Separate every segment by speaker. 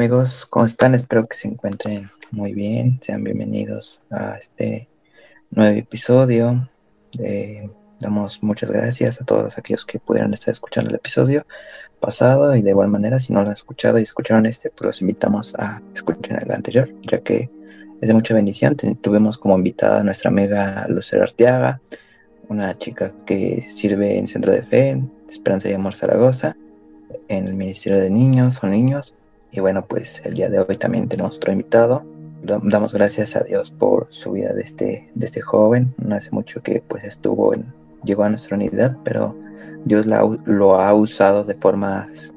Speaker 1: amigos, ¿cómo están? Espero que se encuentren muy bien. Sean bienvenidos a este nuevo episodio. damos muchas gracias a todos aquellos que pudieron estar escuchando el episodio pasado y de igual manera si no lo han escuchado y escucharon este, pues los invitamos a escuchar el anterior, ya que es de mucha bendición. Tuvimos como invitada a nuestra amiga Lucero Arteaga, una chica que sirve en Centro de Fe, Esperanza y Amor Zaragoza, en el Ministerio de Niños o Niños. Y bueno, pues el día de hoy también tenemos otro invitado. Damos gracias a Dios por su vida de este, de este joven. No hace mucho que pues estuvo en, llegó a nuestra unidad, pero Dios lo ha usado de formas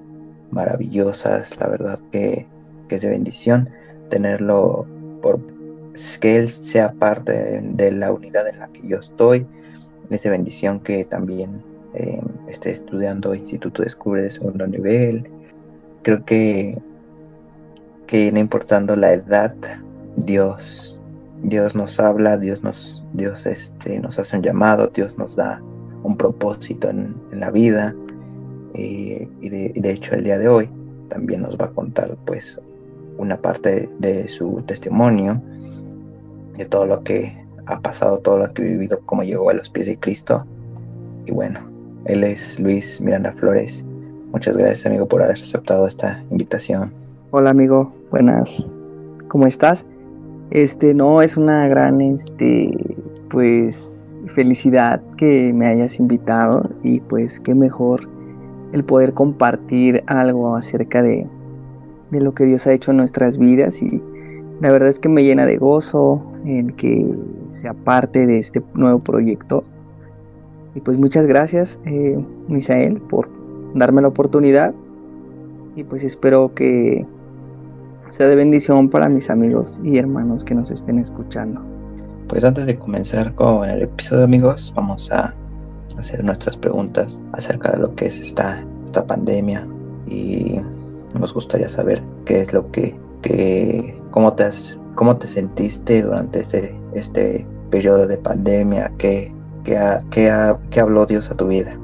Speaker 1: maravillosas. La verdad que, que es de bendición tenerlo por que Él sea parte de, la unidad en la que yo estoy. Es de bendición que también eh, esté estudiando Instituto Descubre de segundo nivel. Creo que que no importando la edad, Dios, Dios nos habla, Dios nos, Dios este, nos hace un llamado, Dios nos da un propósito en, la vida. Eh, y, de, hecho el día de hoy también nos va a contar pues una parte de su testimonio, de todo lo que ha pasado, todo lo que ha vivido, cómo llegó a los pies de Cristo. Y bueno, él es Luis Miranda Flores. Muchas gracias amigo por haber aceptado esta invitación.
Speaker 2: Hola amigo, buenas. ¿Cómo estás? Este, no, es una gran, este, pues, felicidad que me hayas invitado y pues qué mejor el poder compartir algo acerca de, de lo que Dios ha hecho en nuestras vidas y la verdad es que me llena de gozo en que sea parte de este nuevo proyecto. Y pues muchas gracias, eh, Misael, por darme la oportunidad. Y pues espero que sea de bendición para mis amigos y hermanos que nos estén escuchando.
Speaker 1: Pues antes de comenzar con el episodio amigos, vamos a hacer nuestras preguntas acerca de lo que es esta, esta pandemia y nos gustaría saber qué es lo que, que cómo te has, cómo te sentiste durante este, este periodo de pandemia, qué, qué, habló Dios a tu vida.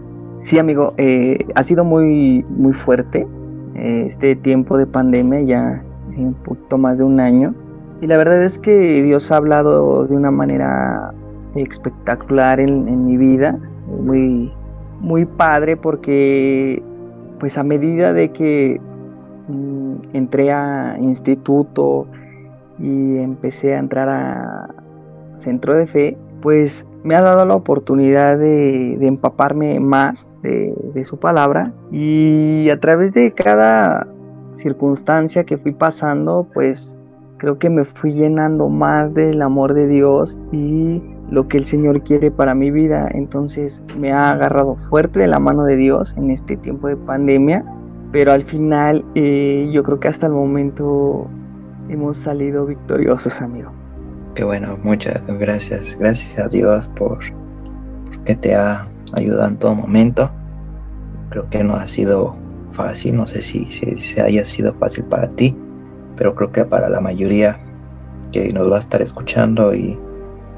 Speaker 2: Sí, amigo, eh, ha sido muy, muy fuerte eh, este tiempo de pandemia, ya un poquito más de un año. Y la verdad es que Dios ha hablado de una manera espectacular en, mi vida, muy, muy padre porque pues a medida de que mm, entré a instituto y empecé a entrar a centro de fe, pues me ha dado la oportunidad de, empaparme más de, de, su palabra y a través de cada circunstancia que fui pasando, pues creo que me fui llenando más del amor de Dios y lo que el Señor quiere para mi vida. Entonces me ha agarrado fuerte de la mano de Dios en este tiempo de pandemia, pero al final eh, yo creo que hasta el momento hemos salido victoriosos, amigo.
Speaker 1: Qué bueno, muchas gracias. Gracias a Dios por, que te ha ayudado en todo momento. Creo que no ha sido fácil, no sé si, si, haya sido fácil para ti, pero creo que para la mayoría que nos va a estar escuchando y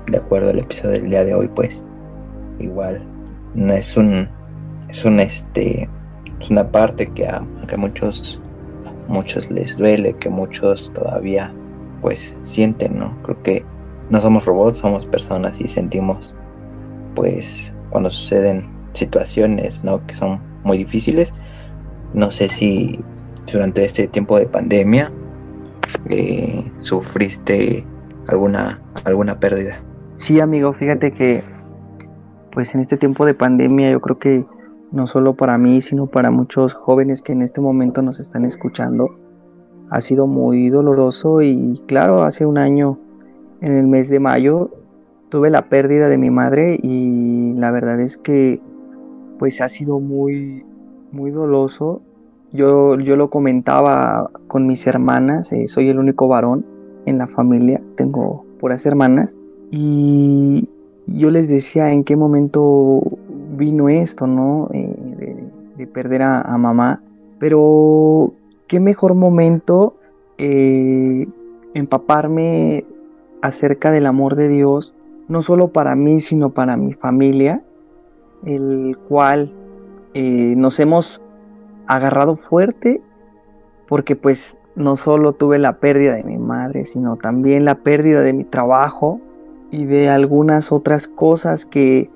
Speaker 1: de acuerdo al episodio del día de hoy, pues igual es un es un este es una parte que a, que muchos muchos les duele, que muchos todavía pues sienten, ¿no? Creo que no somos robots, somos personas y sentimos pues cuando suceden situaciones, ¿no? Que son muy difíciles, no sé si durante este tiempo de pandemia eh, sufriste alguna, alguna pérdida.
Speaker 2: Sí, amigo, fíjate que pues en este tiempo de pandemia yo creo que no solo para mí, sino para muchos jóvenes que en este momento nos están escuchando, ha sido muy doloroso y claro, hace un año, en el mes de mayo, tuve la pérdida de mi madre y la verdad es que pues ha sido muy, muy doloso. Yo, yo lo comentaba con mis hermanas, eh, soy el único varón en la familia, tengo puras hermanas, y yo les decía en qué momento vino esto, ¿no? Eh, de, perder a, mamá, pero qué mejor momento eh, empaparme acerca del amor de Dios, no solo para mí, sino para mi familia, el cual eh, nos hemos agarrado fuerte porque pues no solo tuve la pérdida de mi madre, sino también la pérdida de mi trabajo y de algunas otras cosas que,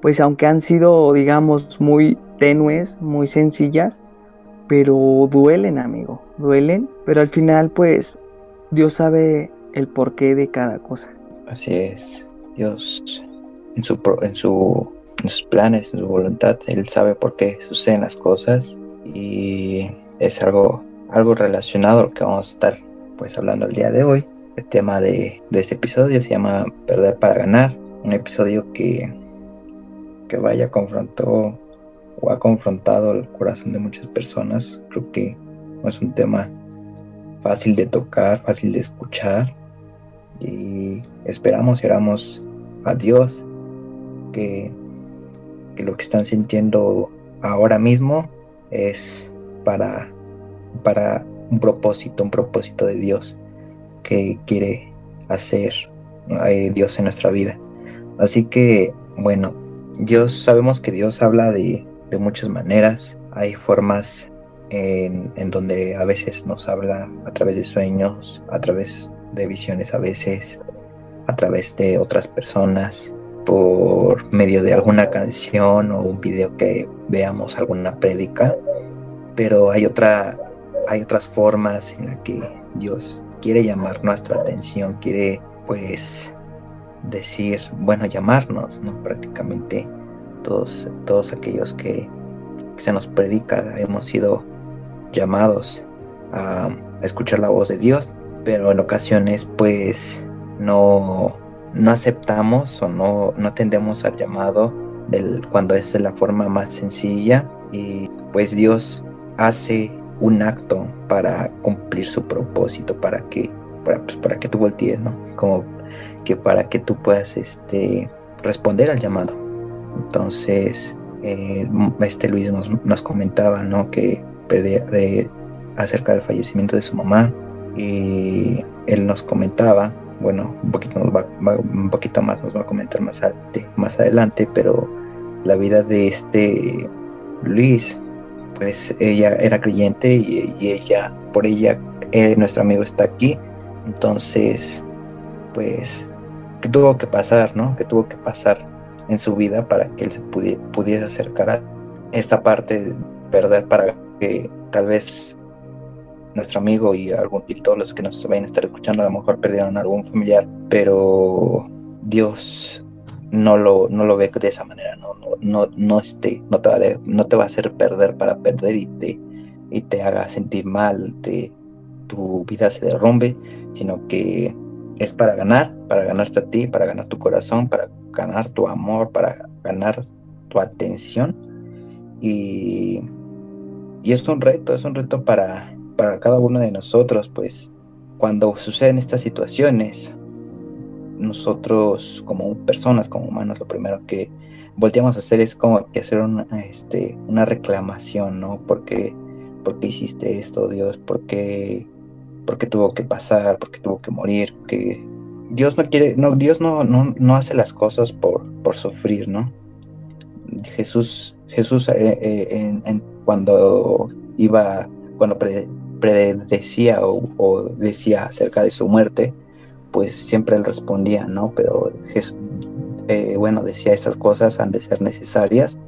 Speaker 2: pues aunque han sido, digamos, muy tenues, muy sencillas, pero duelen, amigo, duelen, pero al final, pues, Dios sabe el porqué de cada cosa.
Speaker 1: Así es, Dios en, su, en, su, en sus planes, en su voluntad, Él sabe por qué suceden las cosas y es algo algo relacionado a lo que vamos a estar pues hablando el día de hoy. El tema de, este episodio se llama Perder para ganar. Un episodio que, que vaya confrontó o ha confrontado el corazón de muchas personas. Creo que no es un tema fácil de tocar, fácil de escuchar. Y esperamos y oramos a Dios que, que lo que están sintiendo ahora mismo es para para un propósito, un propósito de Dios que quiere hacer eh, Dios en nuestra vida. Así que, bueno, Dios, sabemos que Dios habla de, muchas maneras. Hay formas en, en, donde a veces nos habla a través de sueños, a través de visiones a veces, a través de otras personas, por medio de alguna canción o un video que veamos alguna prédica. Pero hay otra hay otras formas en las que Dios quiere llamar nuestra atención, quiere pues decir, bueno, llamarnos, ¿no? Prácticamente todos, todos aquellos que, se nos predica hemos sido llamados a, escuchar la voz de Dios, pero en ocasiones pues no, no aceptamos o no, no tendemos al llamado del, cuando es de la forma más sencilla y pues Dios hace un acto para cumplir su propósito, para que, para, pues, para que tú voltees, ¿no? Como que para que tú puedas este, responder al llamado. Entonces, eh, este Luis nos, comentaba, ¿no? Que de, acerca del fallecimiento de su mamá y él nos comentaba, bueno, un poquito, más nos va a comentar más, adelante, pero la vida de este Luis pues ella era creyente y, ella, por ella, eh, nuestro amigo está aquí. Entonces, pues, ¿qué tuvo que pasar, no? ¿Qué tuvo que pasar en su vida para que él se pudiese acercar a esta parte de perder para que tal vez nuestro amigo y, algún, y todos los que nos vayan a estar escuchando a lo mejor perdieron algún familiar, pero Dios no lo, no lo ve de esa manera, no, no, no, no, este, no, te va a, no te va a hacer perder para perder y te, y te haga sentir mal, te, tu vida se derrumbe, sino que es para ganar, para ganarte a ti, para ganar tu corazón, para ganar tu amor, para ganar tu atención. Y, y es un reto, es un reto para, para cada uno de nosotros, pues cuando suceden estas situaciones, nosotros como personas, como humanos, lo primero que volteamos a hacer es como que hacer una, este, una reclamación, ¿no? Porque, porque hiciste esto, Dios? ¿Por qué, tuvo que pasar? ¿Por qué tuvo que morir? Que Dios no quiere, no, Dios no, no, hace las cosas por, por sufrir, ¿no? Jesús, Jesús eh, eh, cuando iba, cuando predecía o decía acerca de su muerte, pues siempre él respondía, ¿no? Pero eh, bueno, decía estas cosas han de ser necesarias,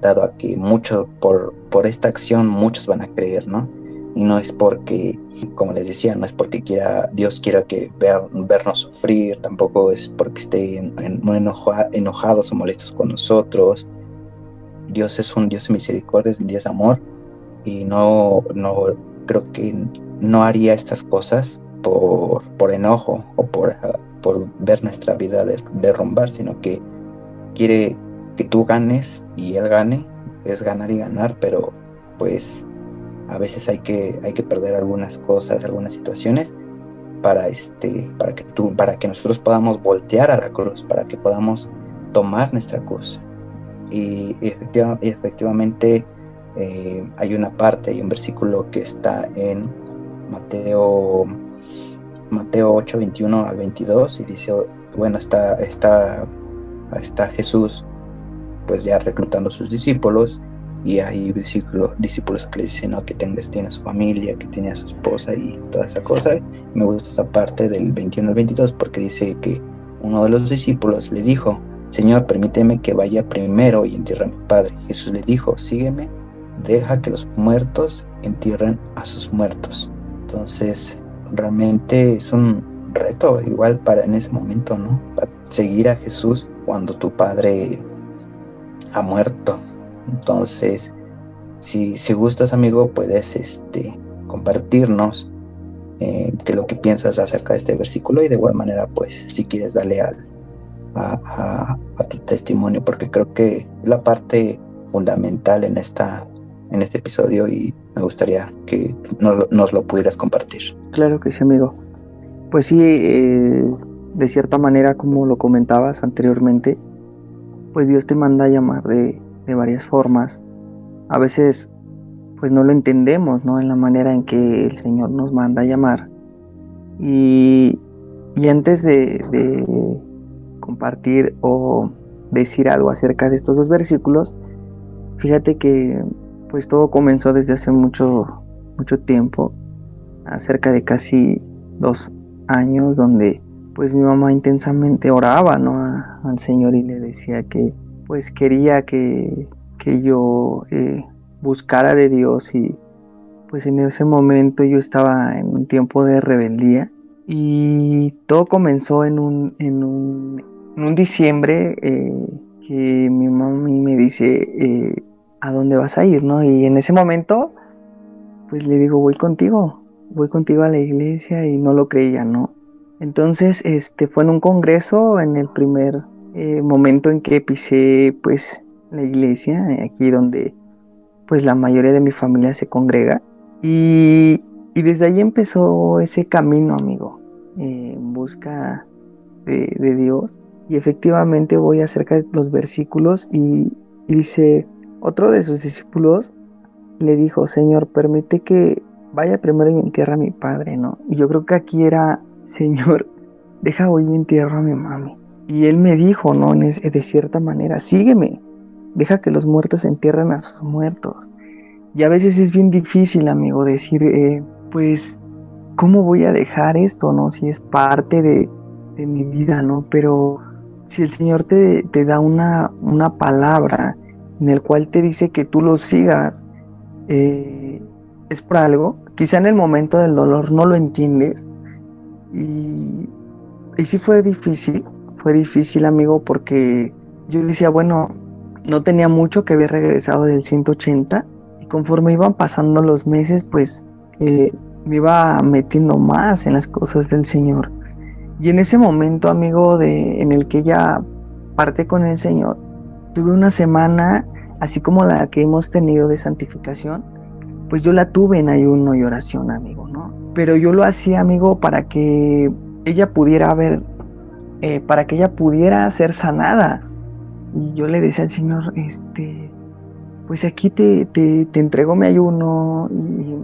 Speaker 1: dado a que mucho por, por esta acción muchos van a creer, ¿no? Y no es porque, como les decía, no es porque quiera, Dios quiera que vea, vernos sufrir, tampoco es porque esté en, enojados o molestos con nosotros. Dios es un Dios de misericordia, un Dios de amor, y no, no creo que no haría estas cosas por, por enojo o por, por ver nuestra vida derrumbar, sino que quiere que tú ganes y él gane, es ganar y ganar, pero pues a veces hay que, hay que perder algunas cosas, algunas situaciones para este, para que tú, para que nosotros podamos voltear a la cruz, para que podamos tomar nuestra cruz. Y, efectivamente eh, hay una parte, hay un versículo que está en Mateo Mateo 8, 21 al 22 y dice, bueno, está, está, está Jesús pues ya reclutando sus discípulos y hay discípulos que le dicen que tengas, tiene su familia, que tiene a su esposa y toda esa cosa. Me gusta esta parte del 21 al 22 porque dice que uno de los discípulos le dijo, Señor, permíteme que vaya primero y entierre a mi padre. Jesús le dijo, sígueme, deja que los muertos entierren a sus muertos. Entonces, realmente es un reto igual para en ese momento, ¿no? Para seguir a Jesús cuando tu padre ha muerto. Entonces, si, si gustas, amigo, puedes este, compartirnos eh, qué es lo que piensas acerca de este versículo y de igual manera, pues, si quieres darle al, a, tu testimonio, porque creo que la parte fundamental en, esta, en este episodio y me gustaría que nos, lo pudieras compartir.
Speaker 2: Claro que sí, amigo. Pues sí, eh, de cierta manera, como lo comentabas anteriormente, pues Dios te manda a llamar de, de varias formas. A veces, pues no lo entendemos, ¿no? En la manera en que el Señor nos manda a llamar. Y, y antes de, de compartir o decir algo acerca de estos dos versículos, fíjate que pues todo comenzó desde hace mucho, mucho tiempo, acerca de casi dos años, donde pues mi mamá intensamente oraba ¿no? al Señor y le decía que pues quería que, que yo eh, buscara de Dios y pues en ese momento yo estaba en un tiempo de rebeldía y todo comenzó en un, en un, en un diciembre eh, que mi mamá me dice eh, a dónde vas a ir, ¿no? Y en ese momento pues le digo voy contigo, voy contigo a la iglesia y no lo creía, ¿no? Entonces, este, fue en un congreso, en el primer eh, momento en que pisé, pues, la iglesia, aquí donde, pues, la mayoría de mi familia se congrega. Y, desde ahí empezó ese camino, amigo, eh, en busca de, Dios. Y efectivamente voy acerca de los versículos y, y dice, otro de sus discípulos le dijo, Señor, permite que vaya primero y entierra a mi padre, ¿no? Y yo creo que aquí era Señor, deja hoy mi entierro a mi mami. Y él me dijo, ¿no? De cierta manera, sígueme, deja que los muertos entierren a sus muertos. Y a veces es bien difícil, amigo, decir, eh, pues, ¿cómo voy a dejar esto, no? Si es parte de, mi vida, ¿no? Pero si el Señor te, te da una, una, palabra en el cual te dice que tú lo sigas, eh, es por algo. Quizá en el momento del dolor no lo entiendes, y, y sí fue difícil, fue difícil amigo porque yo decía, bueno, no tenía mucho que había regresado del 180 y conforme iban pasando los meses, pues eh, me iba metiendo más en las cosas del Señor. Y en ese momento, amigo, de, en el que ya parte con el Señor, tuve una semana así como la que hemos tenido de santificación, pues yo la tuve en ayuno y oración, amigo, ¿no? pero yo lo hacía, amigo, para que ella pudiera ver, eh, para que ella pudiera ser sanada. Y yo le decía al Señor, este, pues aquí te, te, entrego mi ayuno y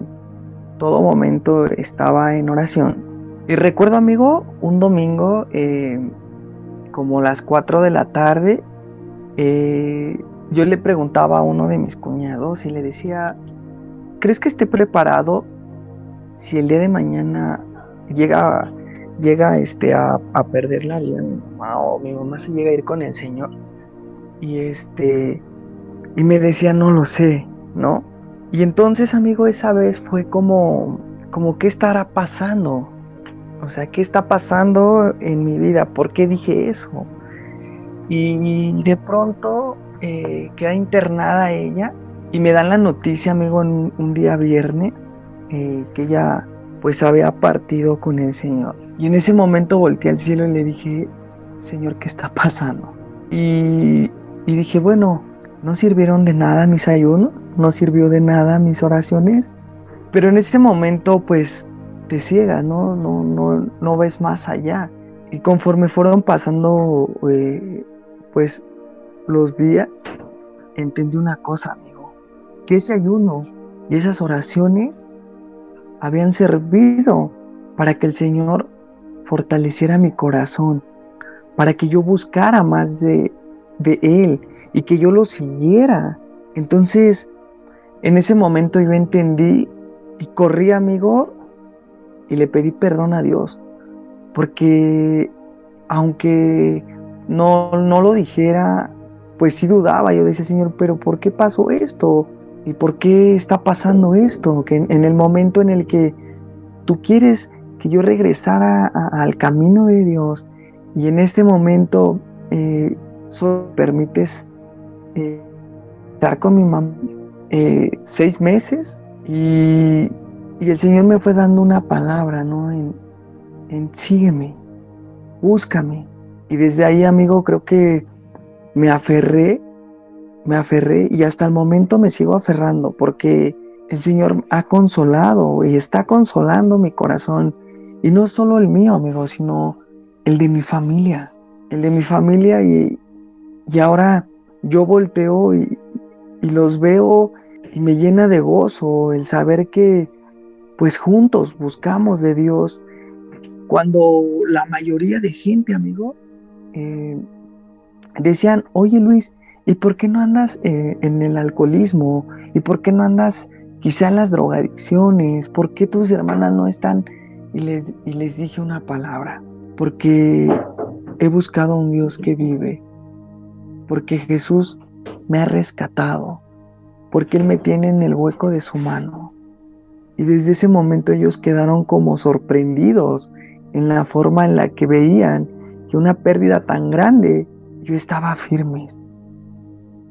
Speaker 2: todo momento estaba en oración. Y recuerdo, amigo, un domingo, eh, como las 4 de la tarde, eh, yo le preguntaba a uno de mis cuñados y le decía, ¿crees que esté preparado si el día de mañana llega, llega este, a, perder la vida mi mamá o mi mamá se llega a ir con el Señor y este y me decía no lo sé, ¿no? Y entonces, amigo, esa vez fue como como qué estará pasando? O sea, ¿qué está pasando en mi vida? ¿Por qué dije eso? Y de pronto eh, queda internada ella y me dan la noticia, amigo, un día viernes eh, que ella pues había partido con el Señor. Y en ese momento volteé al cielo y le dije, Señor, ¿qué está pasando? Y, dije, bueno, no sirvieron de nada mis ayunos, no sirvió de nada mis oraciones, pero en ese momento pues te ciega, ¿no? No, no, no ves más allá. Y conforme fueron pasando eh, pues los días, entendí una cosa, amigo, que ese ayuno y esas oraciones habían servido para que el Señor fortaleciera mi corazón, para que yo buscara más de, de Él y que yo lo siguiera. Entonces, en ese momento yo entendí y corrí, amigo, y le pedí perdón a Dios, porque aunque no, no lo dijera, pues sí dudaba, yo decía, Señor, pero ¿por qué pasó esto? ¿Y por qué está pasando esto? Que en, el momento en el que tú quieres que yo regresara al camino de Dios y en este momento eh, solo permites eh, estar con mi mamá eh, seis meses y, el Señor me fue dando una palabra, ¿no? En, en sígueme, búscame. Y desde ahí, amigo, creo que me aferré, me aferré y hasta el momento me sigo aferrando porque el Señor ha consolado y está consolando mi corazón. Y no solo el mío, amigo, sino el de mi familia. El de mi familia y, y ahora yo volteo y, y los veo y me llena de gozo el saber que pues juntos buscamos de Dios cuando la mayoría de gente, amigo, eh, decían, oye Luis, ¿y por qué no andas eh, en el alcoholismo? ¿Y por qué no andas quizá en las drogadicciones? ¿Por qué tus hermanas no están? Y les, y les dije una palabra, porque he buscado a un Dios que vive, porque Jesús me ha rescatado, porque Él me tiene en el hueco de su mano. Y desde ese momento ellos quedaron como sorprendidos en la forma en la que veían que una pérdida tan grande, yo estaba firme.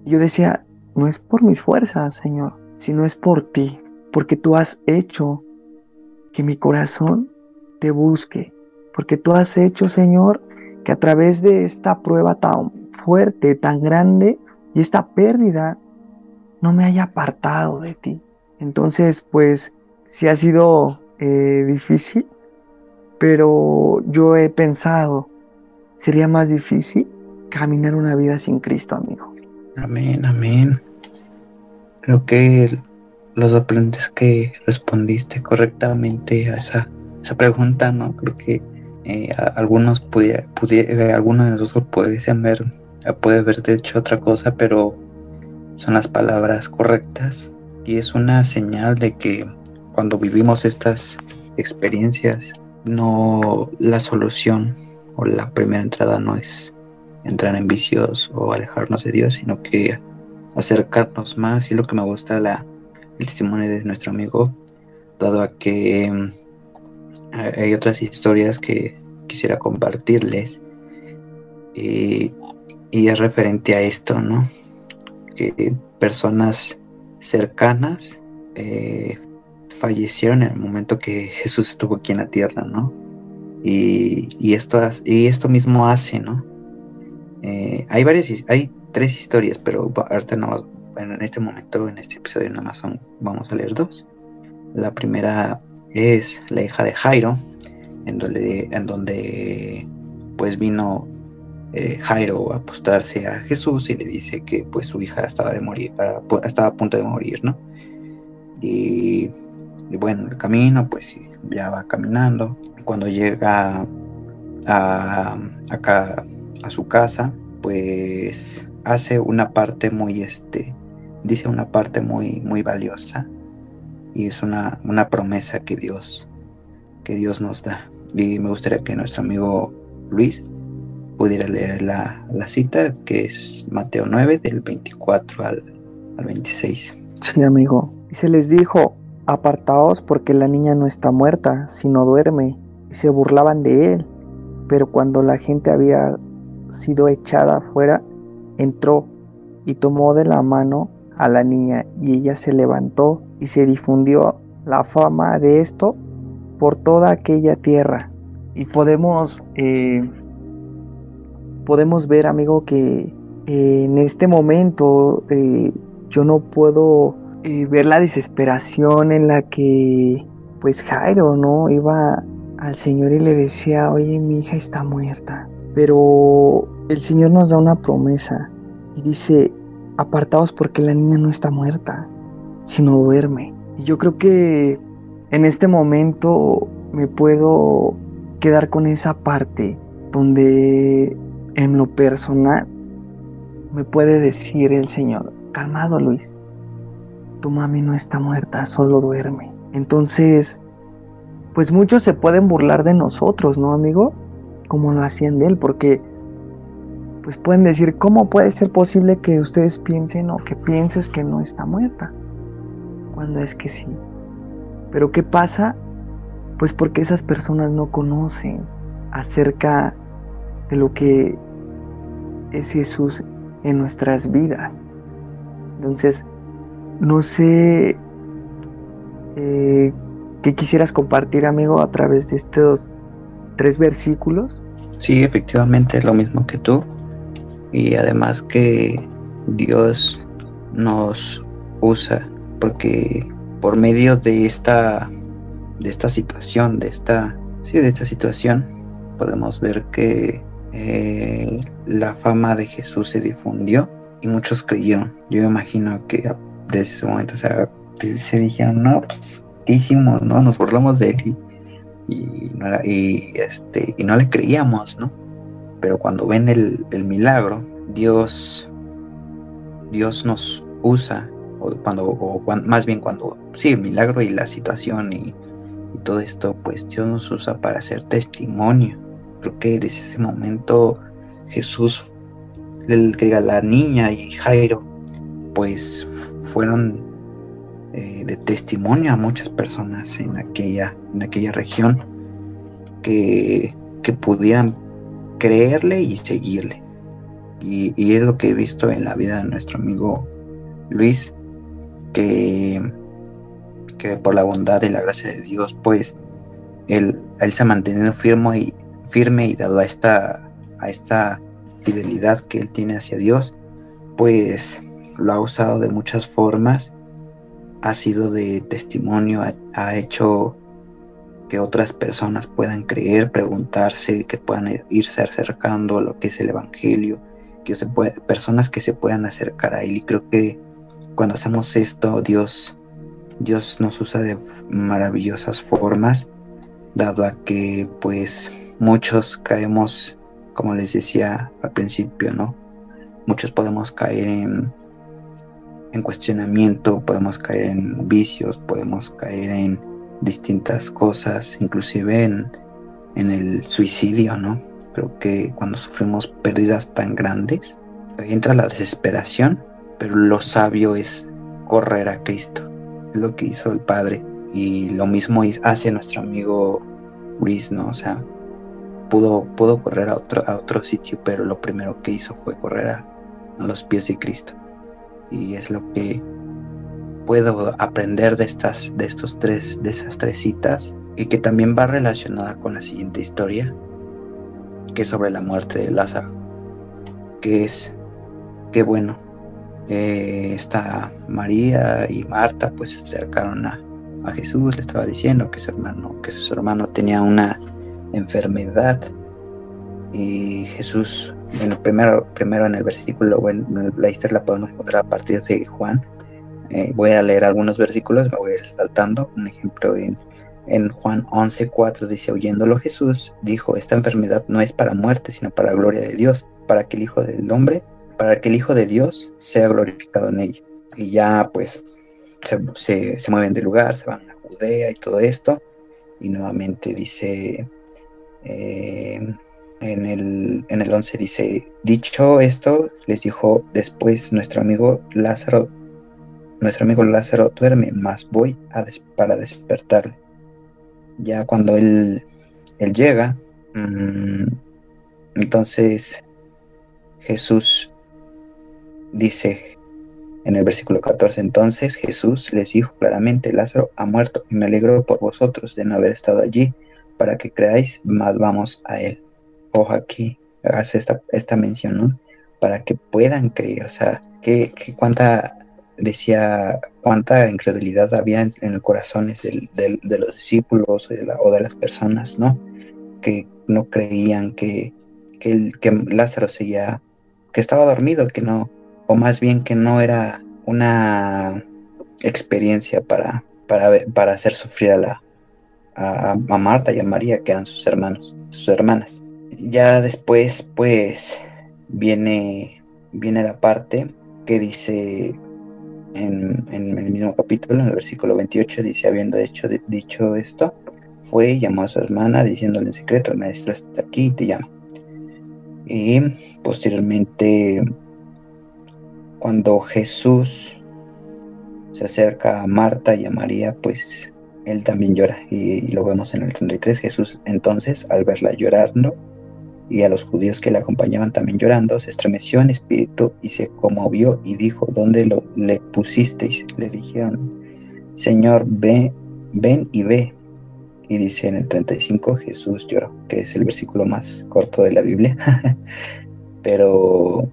Speaker 2: Yo decía, no es por mis fuerzas, Señor, sino es por ti, porque tú has hecho que mi corazón te busque, porque tú has hecho, Señor, que a través de esta prueba tan fuerte, tan grande, y esta pérdida no me haya apartado de ti. Entonces, pues, sí ha sido eh, difícil, pero yo he pensado, sería más difícil caminar una vida sin Cristo, amigo.
Speaker 1: Amén, amén. Creo que los aprendes que respondiste correctamente a esa, esa pregunta, ¿no? Creo que eh, algunos pudiera, pudiera, algunos de nosotros pudiesen ver puede haber hecho otra cosa, pero son las palabras correctas y es una señal de que cuando vivimos estas experiencias, no la solución o la primera entrada no es entrar en vicios o alejarnos de Dios, sino que acercarnos más y lo que me gusta la, el testimonio de nuestro amigo, dado a que mm, hay otras historias que quisiera compartirles. Y y es referente a esto, ¿no? Que personas cercanas eh, fallecieron en el momento que Jesús estuvo aquí en la tierra, ¿no? Y, esto, y esto mismo hace, ¿no? Eh, hay varias, hay tres historias, pero ahorita no, en este momento, en este episodio nada más vamos a leer dos. La primera es la hija de Jairo, en donde, pues vino eh, Jairo a apostarse a Jesús y le dice que pues su hija estaba de morir, estaba a punto de morir, ¿no? Y, bueno, el camino pues ya va caminando. Cuando llega a, acá a su casa, pues hace una parte muy este, dice una parte muy muy valiosa y es una, una promesa que Dios que Dios nos da. Y me gustaría que nuestro amigo Luis pudiera leer la, cita, que es Mateo 9, del 24 al, al 26.
Speaker 2: Sí, amigo. Y se les dijo, apartaos porque la niña no está muerta, sino duerme. Y se burlaban de él. Pero cuando la gente había sido echada afuera, entró y tomó de la mano a la niña y ella se levantó y se difundió la fama de esto por toda aquella tierra. Y podemos eh, podemos ver, amigo, que eh, en este momento eh, yo no puedo eh, ver la desesperación en la que, pues Jairo, ¿no? Iba al Señor y le decía, oye, mi hija está muerta. Pero el Señor nos da una promesa y dice, apartaos porque la niña no está muerta, sino duerme. Y yo creo que en este momento me puedo quedar con esa parte donde en lo personal, me puede decir el Señor, calmado Luis, tu mami no está muerta, solo duerme. Entonces, pues muchos se pueden burlar de nosotros, ¿no, amigo? Como lo hacían de él, porque pues pueden decir, ¿cómo puede ser posible que ustedes piensen o que pienses que no está muerta? Cuando es que sí. Pero ¿qué pasa? Pues porque esas personas no conocen acerca de lo que es Jesús en nuestras vidas. Entonces, no sé eh, qué quisieras compartir, amigo, a través de estos tres versículos.
Speaker 1: Sí, efectivamente, lo mismo que tú y además que Dios nos usa porque por medio de esta de esta situación de esta sí de esta situación podemos ver que eh, la fama de Jesús se difundió y muchos creyeron yo imagino que desde ese momento se dijeron no pues hicimos no nos burlamos de él y, y este y no le creíamos no pero cuando ven el, milagro, Dios, Dios nos usa, o cuando, o más bien cuando, sí, el milagro y la situación y, todo esto, pues Dios nos usa para hacer testimonio. Creo que desde ese momento Jesús, el, que la niña y Jairo, pues fueron eh, de testimonio a muchas personas en aquella, en aquella región que, que pudieran creerle y seguirle. Y, es lo que he visto en la vida de nuestro amigo Luis, que, que por la bondad y la gracia de Dios, pues él, él se ha mantenido firme y, firme y dado a esta, a esta fidelidad que él tiene hacia Dios, pues lo ha usado de muchas formas, ha sido de testimonio, ha hecho que otras personas puedan creer, preguntarse, que puedan irse acercando a lo que es el Evangelio, que se personas que se puedan acercar a Él. Y creo que cuando hacemos esto, Dios, Dios nos usa de maravillosas formas, dado a que pues muchos caemos, como les decía al principio, ¿no? Muchos podemos caer en, en cuestionamiento, podemos caer en vicios, podemos caer en distintas cosas, inclusive en, el suicidio, ¿no? Creo que cuando sufrimos pérdidas tan grandes, entra la desesperación, pero lo sabio es correr a Cristo. Es lo que hizo el Padre. Y lo mismo hace nuestro amigo Luis, ¿no? O sea, pudo, pudo correr a otro, a otro sitio, pero lo primero que hizo fue correr a los pies de Cristo. Y es lo que puedo aprender de estas, de estos tres, de esas tres citas y que también va relacionada con la siguiente historia, que es sobre la muerte de Lázaro, que es que bueno, eh, esta María y Marta pues se acercaron a, a, Jesús, le estaba diciendo que su hermano, que su hermano tenía una enfermedad y Jesús, bueno, primero, primero en el versículo, bueno, la historia la podemos encontrar a partir de Juan, eh, voy a leer algunos versículos, me voy a ir saltando. Un ejemplo en, en Juan 11:4 dice, oyéndolo Jesús, dijo, esta enfermedad no es para muerte, sino para gloria de Dios, para que el Hijo del Hombre, para que el Hijo de Dios sea glorificado en ella. Y ya pues se, se, mueven de lugar, se van a Judea y todo esto. Y nuevamente dice, eh, en, el, en el 11 dice, dicho esto, les dijo después nuestro amigo Lázaro nuestro amigo Lázaro duerme, más voy a para despertarle. Ya cuando él, él llega, mm, entonces Jesús dice en el versículo 14, entonces Jesús les dijo claramente, Lázaro ha muerto y me alegro por vosotros de no haber estado allí, para que creáis, más vamos a él. Ojo aquí, hace esta, esta mención. Para que puedan creer, o sea, que, que cuánta decía cuánta incredulidad había en, el corazones de los discípulos o de las personas, ¿no? Que no creían que, que, que Lázaro seguía, que estaba dormido, que no, o más bien que no era una experiencia para, para, para hacer sufrir a, la, a, Marta y a María, que eran sus hermanos, sus hermanas. Ya después, pues, viene, viene la parte que dice en, el mismo capítulo, en el versículo 28, dice, habiendo hecho dicho esto, fue y llamó a su hermana diciéndole en secreto, el maestro está aquí y te llama. Y posteriormente, cuando Jesús se acerca a Marta y a María, pues él también llora. Y, lo vemos en el 33. Jesús entonces, al verla llorando, y a los judíos que le acompañaban también llorando, se estremeció en espíritu y se conmovió y dijo, ¿dónde lo le pusisteis? Le dijeron, Señor, ve, ven y ve. Y dice en el 35, Jesús lloró, que es el versículo más corto de la Biblia. Pero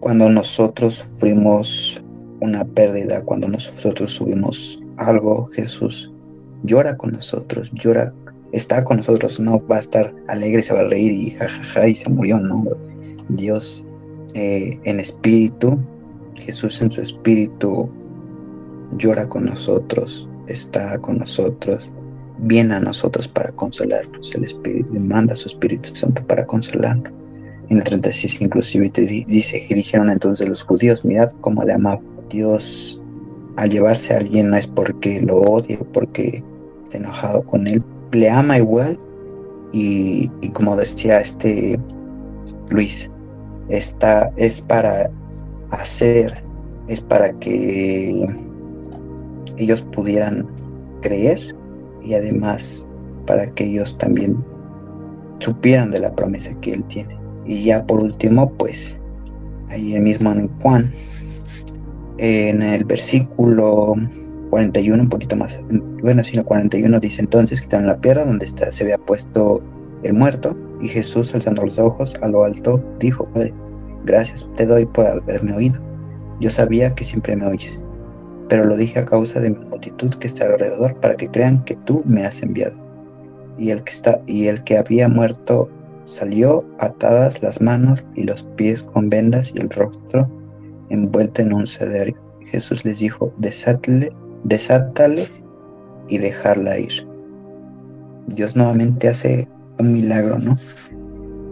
Speaker 1: cuando nosotros sufrimos una pérdida, cuando nosotros subimos algo, Jesús llora con nosotros, llora, está con nosotros, no va a estar alegre, se va a reír y jajaja y se murió, no. Dios eh, en espíritu, Jesús en su espíritu llora con nosotros, está con nosotros, viene a nosotros para consolarnos. El Espíritu manda a su Espíritu Santo para consolarnos. En el 36 inclusive te dice que dijeron entonces los judíos, mirad cómo le amaba Dios al llevarse a alguien no es porque lo odie, porque esté enojado con él, le ama igual y, como decía este Luis, está, es para hacer, es para que ellos pudieran creer y además para que ellos también supieran de la promesa que él tiene. Y ya por último, pues ahí mismo en Juan en el versículo 41, un poquito más, bueno, sino 41 dice entonces quitaron la piedra donde está, se había puesto el muerto y Jesús alzando los ojos a lo alto dijo, Padre, gracias te doy por haberme oído. Yo sabía que siempre me oyes, pero lo dije a causa de mi multitud que está alrededor para que crean que tú me has enviado. Y el que está y el que había muerto salió atadas las manos y los pies con vendas y el rostro envuelto en un cederio. Jesús les dijo, desátale, desátale y dejarla ir. Dios nuevamente hace un milagro, ¿no?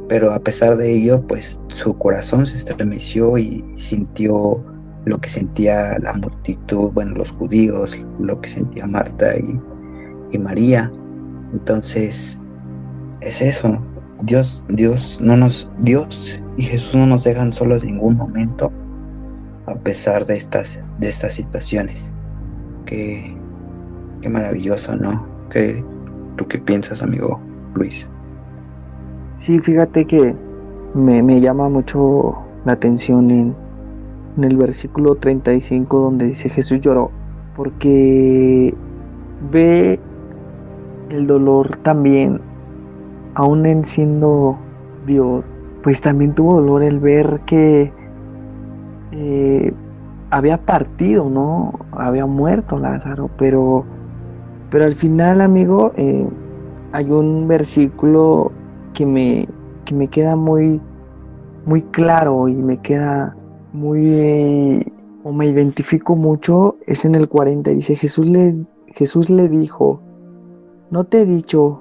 Speaker 1: Pero a pesar de ello, pues su corazón se estremeció y sintió lo que sentía la multitud, bueno, los judíos, lo que sentía Marta y, y María. Entonces, es eso. Dios, Dios no nos, Dios y Jesús no nos dejan solos en ningún momento a pesar de estas, de estas situaciones. Qué, maravilloso, ¿no? ¿Qué, ¿Tú qué piensas, amigo Luis?
Speaker 2: Sí, fíjate que me, me llama mucho la atención en, en el versículo 35 donde dice Jesús lloró porque ve el dolor también, aún en siendo Dios, pues también tuvo dolor el ver que eh, había partido, ¿no? Había muerto Lázaro, pero, pero al final, amigo, eh, hay un versículo que me, que me queda muy, muy claro y me queda muy, o me identifico mucho, es en el 40, dice, Jesús le, Jesús le dijo, no te he dicho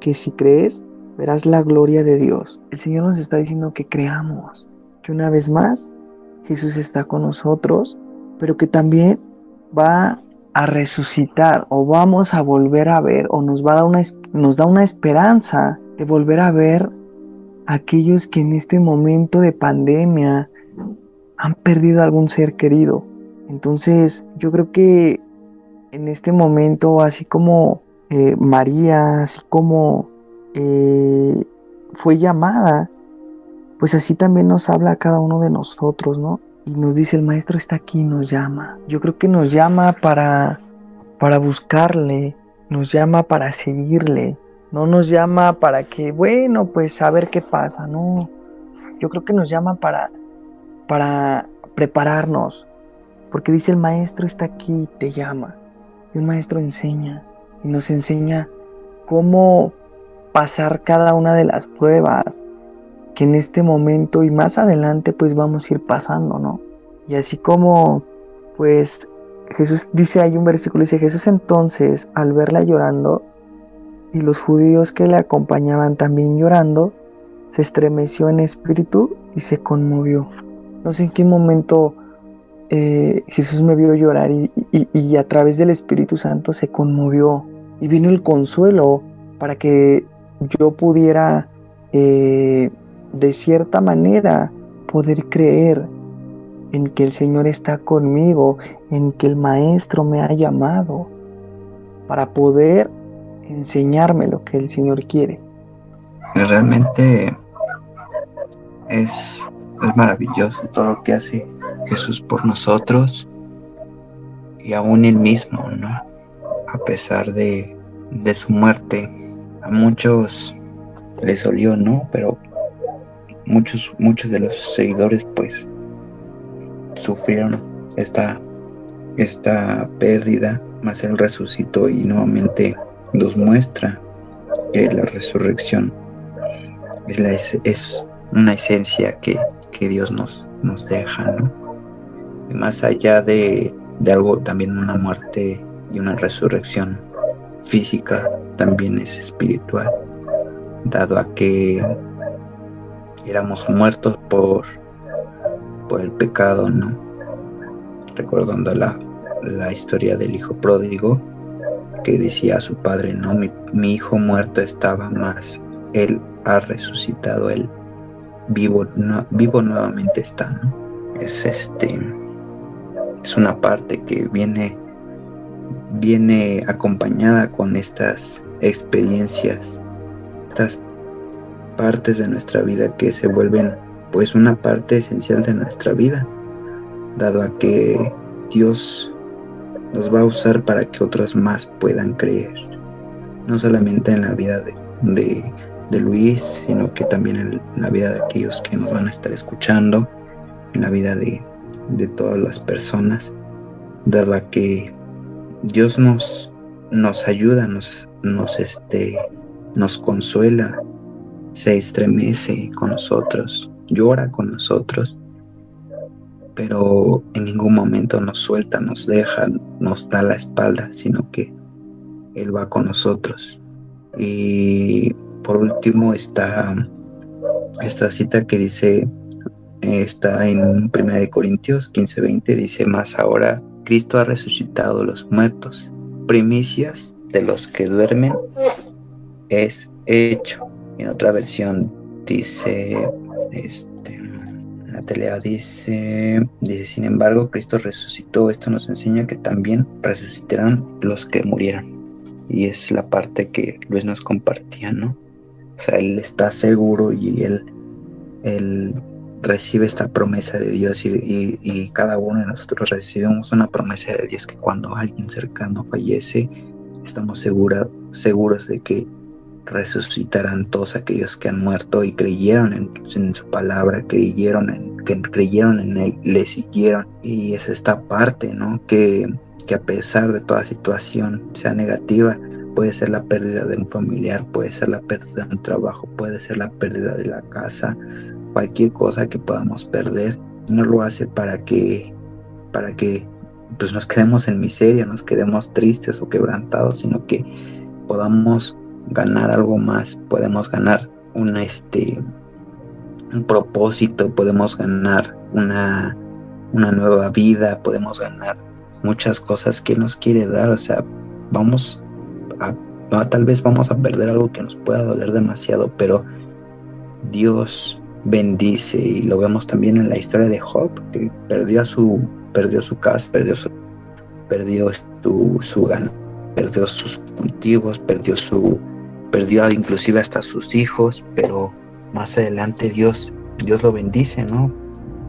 Speaker 2: que si crees, verás la gloria de Dios. El Señor nos está diciendo que creamos, que una vez más Jesús está con nosotros, pero que también va a resucitar o vamos a volver a ver o nos, va a dar una, nos da una esperanza de volver a ver a aquellos que en este momento de pandemia han perdido algún ser querido. Entonces yo creo que en este momento, así como eh, María, así como eh, fue llamada pues así también nos habla a cada uno de nosotros, ¿no? Y nos dice, el maestro está aquí, nos llama. Yo creo que nos llama para, para buscarle, nos llama para seguirle, no nos llama para que, bueno, pues a ver qué pasa, no. Yo creo que nos llama para, para prepararnos, porque dice el maestro está aquí, te llama. Y el maestro enseña y nos enseña cómo pasar cada una de las pruebas, que en este momento y más adelante pues vamos a ir pasando, ¿no? Y así como pues Jesús dice, hay un versículo, dice Jesús entonces al verla llorando y los judíos que le acompañaban también llorando, se estremeció en espíritu y se conmovió. No sé en qué momento eh, Jesús me vio llorar y, a través del Espíritu Santo se conmovió y vino el consuelo para que yo pudiera eh, de cierta manera poder creer en que el Señor está conmigo, en que el Maestro me ha llamado para poder enseñarme lo que el Señor quiere.
Speaker 1: Realmente es, maravilloso todo lo que hace Jesús por nosotros y aún él mismo, ¿no? A pesar de, de su muerte, a muchos les olió, ¿no? Pero muchos, muchos de los seguidores pues sufrieron esta, esta pérdida, más él resucitó y nuevamente nos muestra que la resurrección es, la, es una esencia que, Dios nos, nos deja, más allá de, de algo, también una muerte y una resurrección física también es espiritual, dado a que éramos muertos por, por el pecado, ¿no? Recordando la, la historia del hijo pródigo que decía a su padre, no, mi, mi hijo muerto estaba más, él ha resucitado, él vivo, vivo nuevamente está, ¿no? Es este, es una parte que viene, viene acompañada con estas experiencias, estas partes de nuestra vida que se vuelven pues una parte esencial de nuestra vida, dado a que Dios nos va a usar para que otros más puedan creer, no solamente en la vida de, de, Luis, sino que también en la vida de aquellos que nos van a estar escuchando, en la vida de, de todas las personas, dado a que Dios nos, nos ayuda, nos, nos, este, nos consuela, se estremece con nosotros, llora con nosotros, pero en ningún momento nos suelta, nos deja, nos da la espalda, sino que Él va con nosotros. Y por último está esta cita que dice, está en 1 Corintios 15:20, dice, más ahora Cristo ha resucitado los muertos, primicias de los que duermen es hecho. En otra versión dice, este, la telea dice, dice, sin embargo, Cristo resucitó. Esto nos enseña que también resucitarán los que murieron. Y es la parte que Luis nos compartía, ¿no? O sea, él está seguro y él, él recibe esta promesa de Dios y, y, cada uno de nosotros recibimos una promesa de Dios que cuando alguien cercano fallece, estamos segura, seguros de que resucitarán todos aquellos que han muerto y creyeron en, su palabra, creyeron en, que creyeron en él, le siguieron. Y es esta parte, ¿no? Que, que a pesar de toda situación, sea negativa, puede ser la pérdida de un familiar, puede ser la pérdida de un trabajo, puede ser la pérdida de la casa, cualquier cosa que podamos perder, no lo hace para que, para que pues nos quedemos en miseria, nos quedemos tristes o quebrantados, sino que podamos ganar algo más, podemos ganar una, este, un propósito, podemos ganar una, una nueva vida, podemos ganar muchas cosas que nos quiere dar, o sea, vamos a, tal vez vamos a perder algo que nos pueda doler demasiado, pero Dios bendice y lo vemos también en la historia de Job, que perdió su, perdió su casa, perdió su, perdió su, su perdió sus cultivos, perdió su, perdió inclusive hasta sus hijos, pero más adelante Dios, Dios lo bendice, ¿no?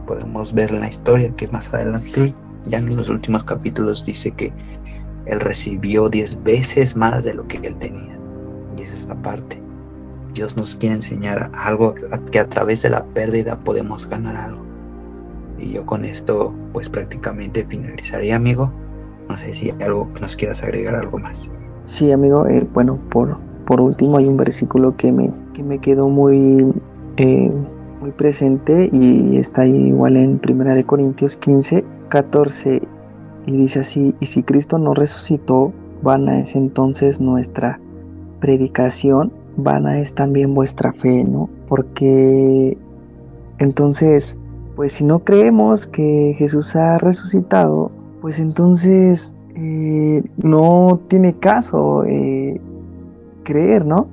Speaker 1: Podemos ver la historia que más adelante, ya en los últimos capítulos, dice que él recibió diez veces más de lo que él tenía. Y es esta parte. Dios nos quiere enseñar algo que a través de la pérdida podemos ganar algo. Y yo con esto, pues prácticamente finalizaría, amigo. No sé si algo nos quieras agregar algo más.
Speaker 2: Sí, amigo, eh, bueno, por, por último hay un versículo que me, que me quedó muy, eh, muy presente y está igual en 1 Corintios 15, 14 y dice así, y si Cristo no resucitó, vana es entonces nuestra predicación, vana es también vuestra fe, ¿no? Porque entonces pues si no creemos que Jesús ha resucitado, pues entonces eh, no tiene caso eh, creer, ¿no?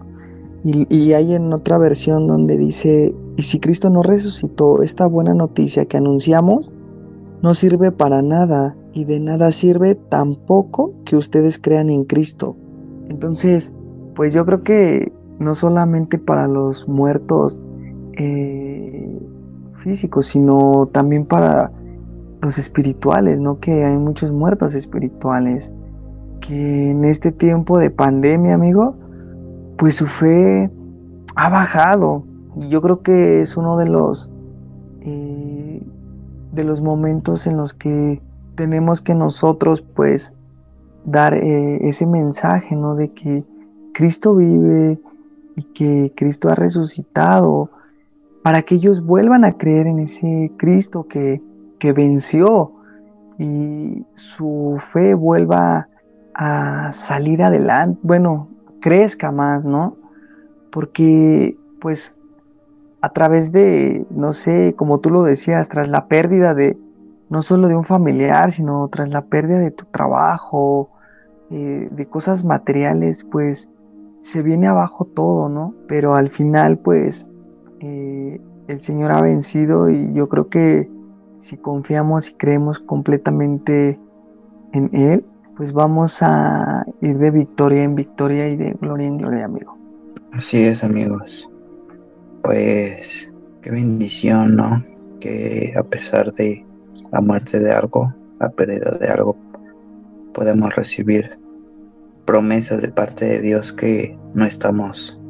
Speaker 2: Y, hay en otra versión donde dice, y si Cristo no resucitó, esta buena noticia que anunciamos no sirve para nada y de nada sirve tampoco que ustedes crean en Cristo. Entonces, pues yo creo que no solamente para los muertos eh, físicos, sino también para los espirituales, ¿no? Que hay muchos muertos espirituales que en este tiempo de pandemia, amigo, pues su fe ha bajado. Y yo creo que es uno de los eh, de los momentos en los que tenemos que nosotros, pues, dar eh, ese mensaje, ¿no? De que Cristo vive y que Cristo ha resucitado, para que ellos vuelvan a creer en ese Cristo que, que venció y su fe vuelva a salir adelante, bueno, crezca más, ¿no? Porque pues a través de, no sé, como tú lo decías, tras la pérdida de, no solo de un familiar, sino tras la pérdida de tu trabajo, eh, de cosas materiales, pues se viene abajo todo, ¿no? Pero al final, pues, eh, el Señor ha vencido y yo creo que si confiamos y creemos completamente en Él, pues vamos a ir de victoria en victoria y de gloria en gloria, amigo.
Speaker 1: Así es, amigos. Pues qué bendición, ¿no? Que a pesar de la muerte de algo, la pérdida de algo, podemos recibir promesas de parte de Dios que no estamos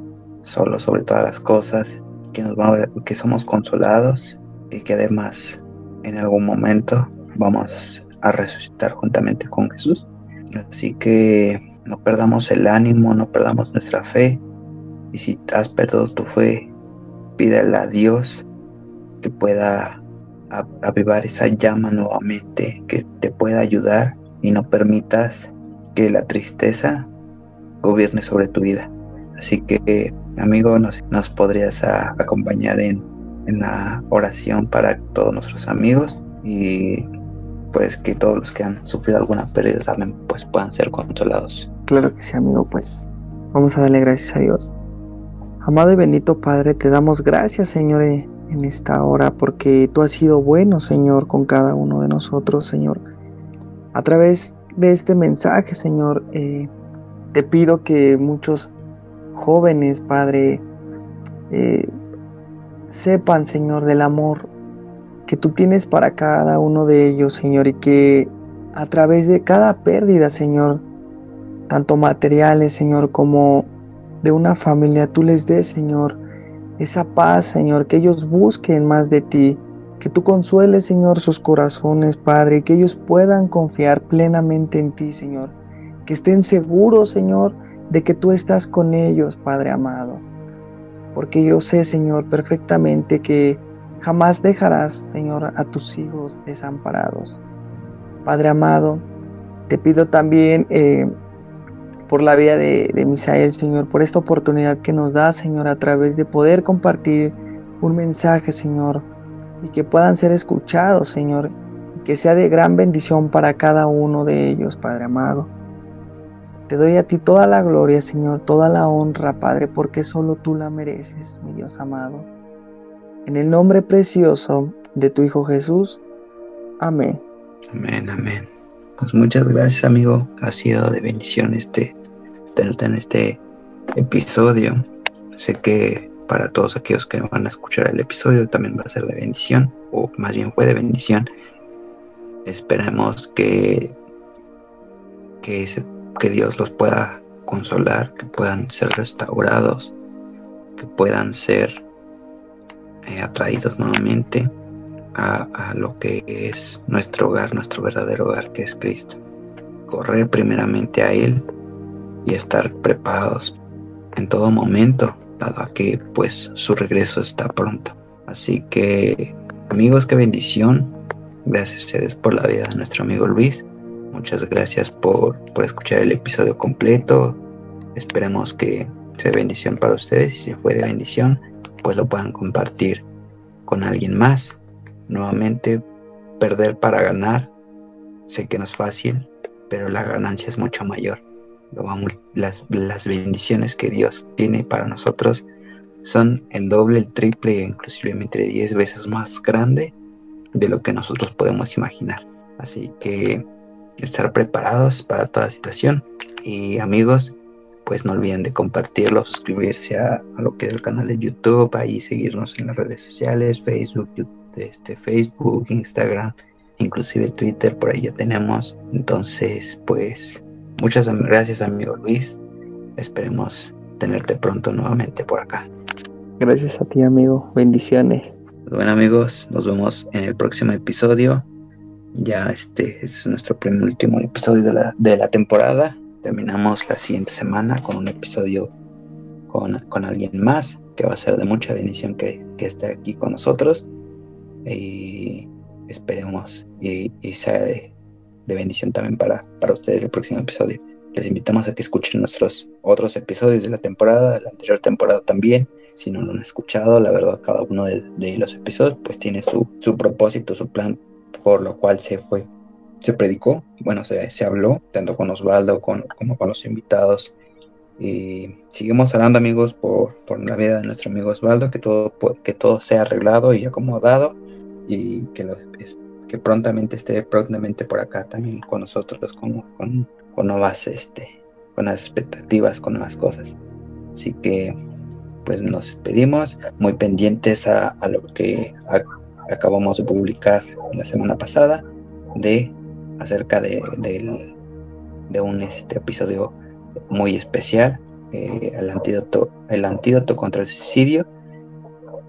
Speaker 1: solos sobre todas las cosas, que, nos va, que somos consolados y que además en algún momento vamos a resucitar juntamente con Jesús. Así que no perdamos el ánimo, no perdamos nuestra fe. Y si has perdido tu fe, pídele a Dios que pueda avivar esa llama nuevamente, que te pueda ayudar y no permitas que la tristeza gobierne sobre tu vida. Así que, amigo, nos, nos podrías acompañar en, en la oración para todos nuestros amigos y pues que todos los que han sufrido alguna pérdida también pues puedan ser consolados.
Speaker 2: Claro que sí, amigo, pues vamos a darle gracias a Dios. Amado y bendito Padre, te damos gracias, Señor, en esta hora, porque tú has sido bueno, Señor, con cada uno de nosotros, Señor. A través de este mensaje, Señor, eh, te pido que muchos jóvenes, Padre, eh, sepan, Señor, del amor que tú tienes para cada uno de ellos, Señor, y que a través de cada pérdida, Señor, tanto materiales, Señor, como de una familia, tú les des, Señor, esa paz, Señor, que ellos busquen más de ti, que tú consueles, Señor, sus corazones, Padre, y que ellos puedan confiar plenamente en ti, Señor, que estén seguros, Señor, de que tú estás con ellos, Padre amado, porque yo sé, Señor, perfectamente que Jamás dejarás, Señor, a tus hijos desamparados. Padre amado, te pido también eh, por la vida de, de Misael, Señor, por esta oportunidad que nos da, Señor, a través de poder compartir un mensaje, Señor, y que puedan ser escuchados, Señor, y que sea de gran bendición para cada uno de ellos, Padre amado. Te doy a ti toda la gloria, Señor, toda la honra, Padre, porque solo tú la mereces, mi Dios amado. En el nombre precioso de tu Hijo Jesús. Amén.
Speaker 1: Amén, amén. Pues muchas gracias, amigo. Ha sido de bendición este tenerte en este episodio. Sé que para todos aquellos que van a escuchar el episodio también va a ser de bendición, o más bien fue de bendición. Esperemos que, que, que Dios los pueda consolar, que puedan ser restaurados, que puedan ser eh, atraídos nuevamente a, lo que es nuestro hogar, nuestro verdadero hogar, que es Cristo. Correr primeramente a Él y estar preparados en todo momento, dado que pues su regreso está pronto. Así que amigos, qué bendición. Gracias a ustedes por la vida de nuestro amigo Luis. Muchas gracias por, por escuchar el episodio completo. Esperemos que sea bendición para ustedes y si fue de bendición, pues lo puedan compartir con alguien más. nuevamente perder para ganar, sé que no es fácil, pero la ganancia es mucho mayor. Las, las bendiciones que Dios tiene para nosotros son el doble, el triple, inclusivemente 10 veces más grande de lo que nosotros podemos imaginar. Así que estar preparados para toda situación. Y amigos, pues no olviden de compartirlo, suscribirse a, lo que es el canal de YouTube, ahí seguirnos en las redes sociales, Facebook, este, Facebook, Instagram, inclusive Twitter, por ahí ya tenemos. Entonces, pues muchas gracias amigo Luis. Esperemos tenerte pronto nuevamente por acá.
Speaker 2: Gracias a ti amigo, bendiciones.
Speaker 1: Bueno amigos, nos vemos en el próximo episodio. Ya este es nuestro primer último episodio de la, de la temporada. Terminamos la siguiente semana con un episodio con, con alguien más que va a ser de mucha bendición que, que esté aquí con nosotros. Y esperemos y, sea de, de, bendición también para, para ustedes el próximo episodio. Les invitamos a que escuchen nuestros otros episodios de la temporada, de la anterior temporada también. Si no lo han escuchado, la verdad, cada uno de, de los episodios pues tiene su, su propósito, su plan por lo cual se fue, se predicó, bueno, se, se habló, tanto con Osvaldo como con los invitados. Y seguimos hablando, amigos, por, por la vida de nuestro amigo Osvaldo, que todo, que todo sea arreglado y acomodado y que, que prontamente esté prontamente por acá también con nosotros, con, con, con nuevas, este, con las expectativas, con nuevas cosas. Así que, pues nos pedimos muy pendientes a, a lo que acabamos de publicar la semana pasada de acerca de, de, un este, episodio muy especial, eh, el, antídoto, el antídoto contra el suicidio.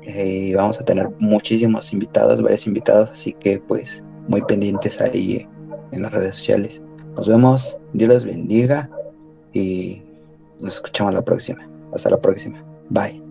Speaker 1: Eh, vamos a tener muchísimos invitados, varios invitados, así que pues muy pendientes ahí en las redes sociales. Nos vemos, Dios los bendiga y nos escuchamos la próxima. Hasta la próxima. Bye.